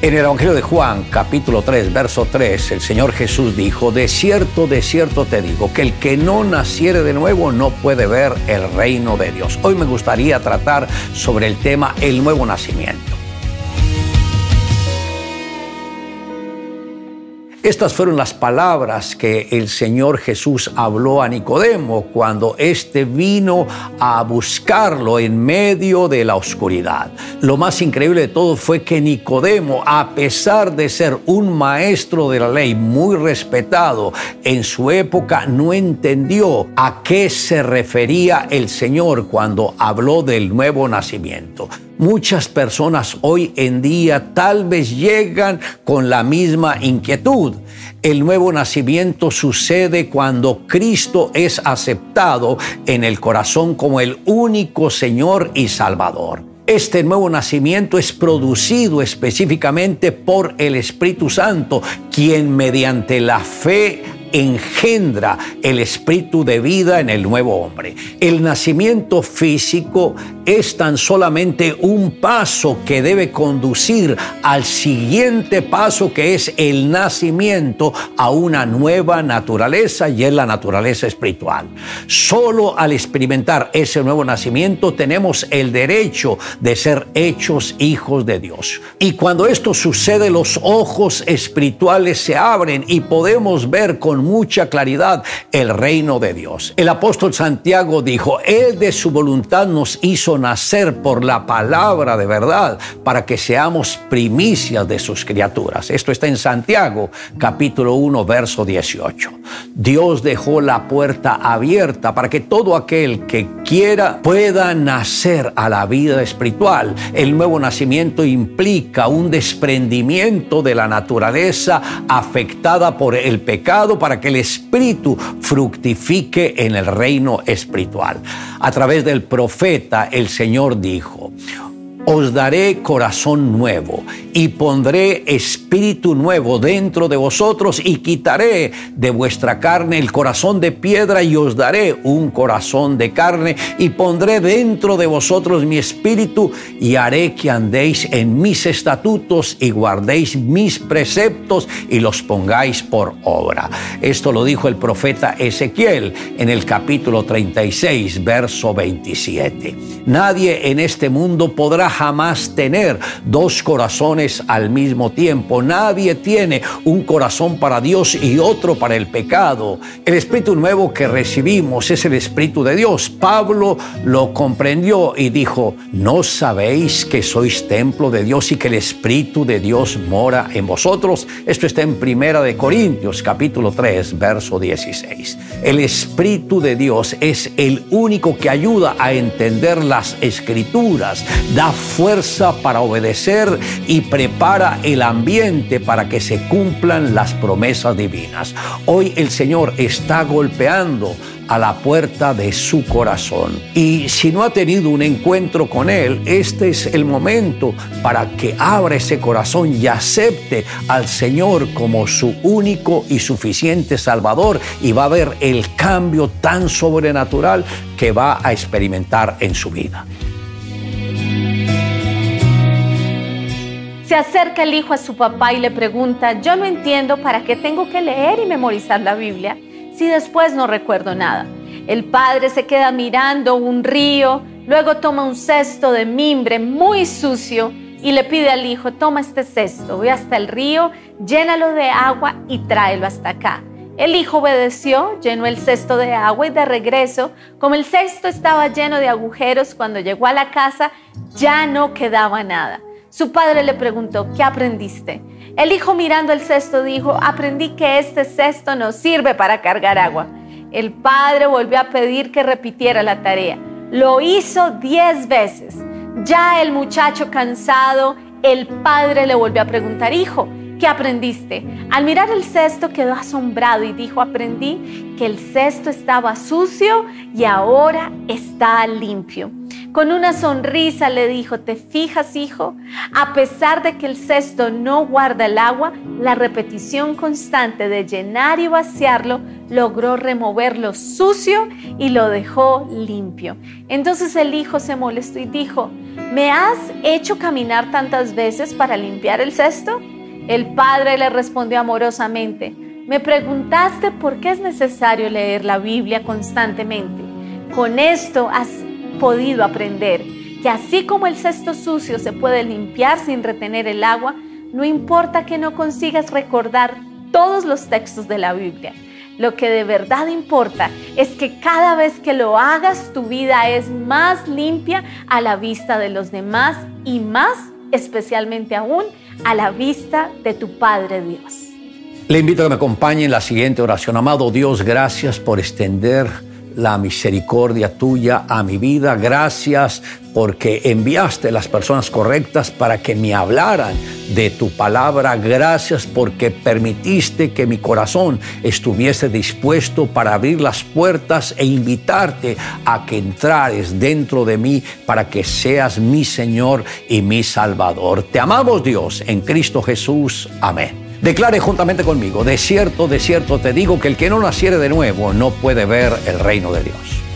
En el Evangelio de Juan, capítulo 3, verso 3, el Señor Jesús dijo, de cierto, de cierto te digo, que el que no naciere de nuevo no puede ver el reino de Dios. Hoy me gustaría tratar sobre el tema el nuevo nacimiento. Estas fueron las palabras que el Señor Jesús habló a Nicodemo cuando éste vino a buscarlo en medio de la oscuridad. Lo más increíble de todo fue que Nicodemo, a pesar de ser un maestro de la ley muy respetado en su época, no entendió a qué se refería el Señor cuando habló del nuevo nacimiento. Muchas personas hoy en día tal vez llegan con la misma inquietud. El nuevo nacimiento sucede cuando Cristo es aceptado en el corazón como el único Señor y Salvador. Este nuevo nacimiento es producido específicamente por el Espíritu Santo, quien mediante la fe engendra el espíritu de vida en el nuevo hombre. El nacimiento físico es tan solamente un paso que debe conducir al siguiente paso que es el nacimiento a una nueva naturaleza y es la naturaleza espiritual. Solo al experimentar ese nuevo nacimiento tenemos el derecho de ser hechos hijos de Dios. Y cuando esto sucede los ojos espirituales se abren y podemos ver con mucha claridad el reino de Dios. El apóstol Santiago dijo, Él de su voluntad nos hizo nacer por la palabra de verdad para que seamos primicias de sus criaturas. Esto está en Santiago capítulo 1 verso 18. Dios dejó la puerta abierta para que todo aquel que quiera pueda nacer a la vida espiritual. El nuevo nacimiento implica un desprendimiento de la naturaleza afectada por el pecado para que el espíritu fructifique en el reino espiritual. A través del profeta el Señor dijo, os daré corazón nuevo y pondré espíritu nuevo dentro de vosotros y quitaré de vuestra carne el corazón de piedra y os daré un corazón de carne y pondré dentro de vosotros mi espíritu y haré que andéis en mis estatutos y guardéis mis preceptos y los pongáis por obra. Esto lo dijo el profeta Ezequiel en el capítulo 36, verso 27. Nadie en este mundo podrá jamás tener dos corazones al mismo tiempo. Nadie tiene un corazón para Dios y otro para el pecado. El Espíritu nuevo que recibimos es el Espíritu de Dios. Pablo lo comprendió y dijo, ¿no sabéis que sois templo de Dios y que el Espíritu de Dios mora en vosotros? Esto está en Primera de Corintios capítulo 3, verso 16. El Espíritu de Dios es el único que ayuda a entender las escrituras, da fuerza para obedecer y prepara el ambiente para que se cumplan las promesas divinas. Hoy el Señor está golpeando a la puerta de su corazón. Y si no ha tenido un encuentro con Él, este es el momento para que abra ese corazón y acepte al Señor como su único y suficiente Salvador y va a ver el cambio tan sobrenatural que va a experimentar en su vida. Se acerca el hijo a su papá y le pregunta, yo no entiendo para qué tengo que leer y memorizar la Biblia si después no recuerdo nada. El padre se queda mirando un río, luego toma un cesto de mimbre muy sucio y le pide al hijo, toma este cesto, ve hasta el río, llénalo de agua y tráelo hasta acá. El hijo obedeció, llenó el cesto de agua y de regreso, como el cesto estaba lleno de agujeros, cuando llegó a la casa ya no quedaba nada. Su padre le preguntó, ¿qué aprendiste? El hijo mirando el cesto dijo, aprendí que este cesto no sirve para cargar agua. El padre volvió a pedir que repitiera la tarea. Lo hizo diez veces. Ya el muchacho cansado, el padre le volvió a preguntar, hijo, ¿qué aprendiste? Al mirar el cesto quedó asombrado y dijo, aprendí que el cesto estaba sucio y ahora está limpio. Con una sonrisa le dijo, ¿te fijas, hijo? A pesar de que el cesto no guarda el agua, la repetición constante de llenar y vaciarlo logró remover lo sucio y lo dejó limpio. Entonces el hijo se molestó y dijo, ¿me has hecho caminar tantas veces para limpiar el cesto? El padre le respondió amorosamente, me preguntaste por qué es necesario leer la Biblia constantemente. Con esto has podido aprender que así como el cesto sucio se puede limpiar sin retener el agua, no importa que no consigas recordar todos los textos de la Biblia. Lo que de verdad importa es que cada vez que lo hagas tu vida es más limpia a la vista de los demás y más especialmente aún a la vista de tu Padre Dios. Le invito a que me acompañe en la siguiente oración. Amado Dios, gracias por extender la misericordia tuya a mi vida. Gracias porque enviaste las personas correctas para que me hablaran de tu palabra. Gracias porque permitiste que mi corazón estuviese dispuesto para abrir las puertas e invitarte a que entrares dentro de mí para que seas mi Señor y mi Salvador. Te amamos Dios en Cristo Jesús. Amén. Declare juntamente conmigo, de cierto, de cierto te digo que el que no naciere de nuevo no puede ver el reino de Dios.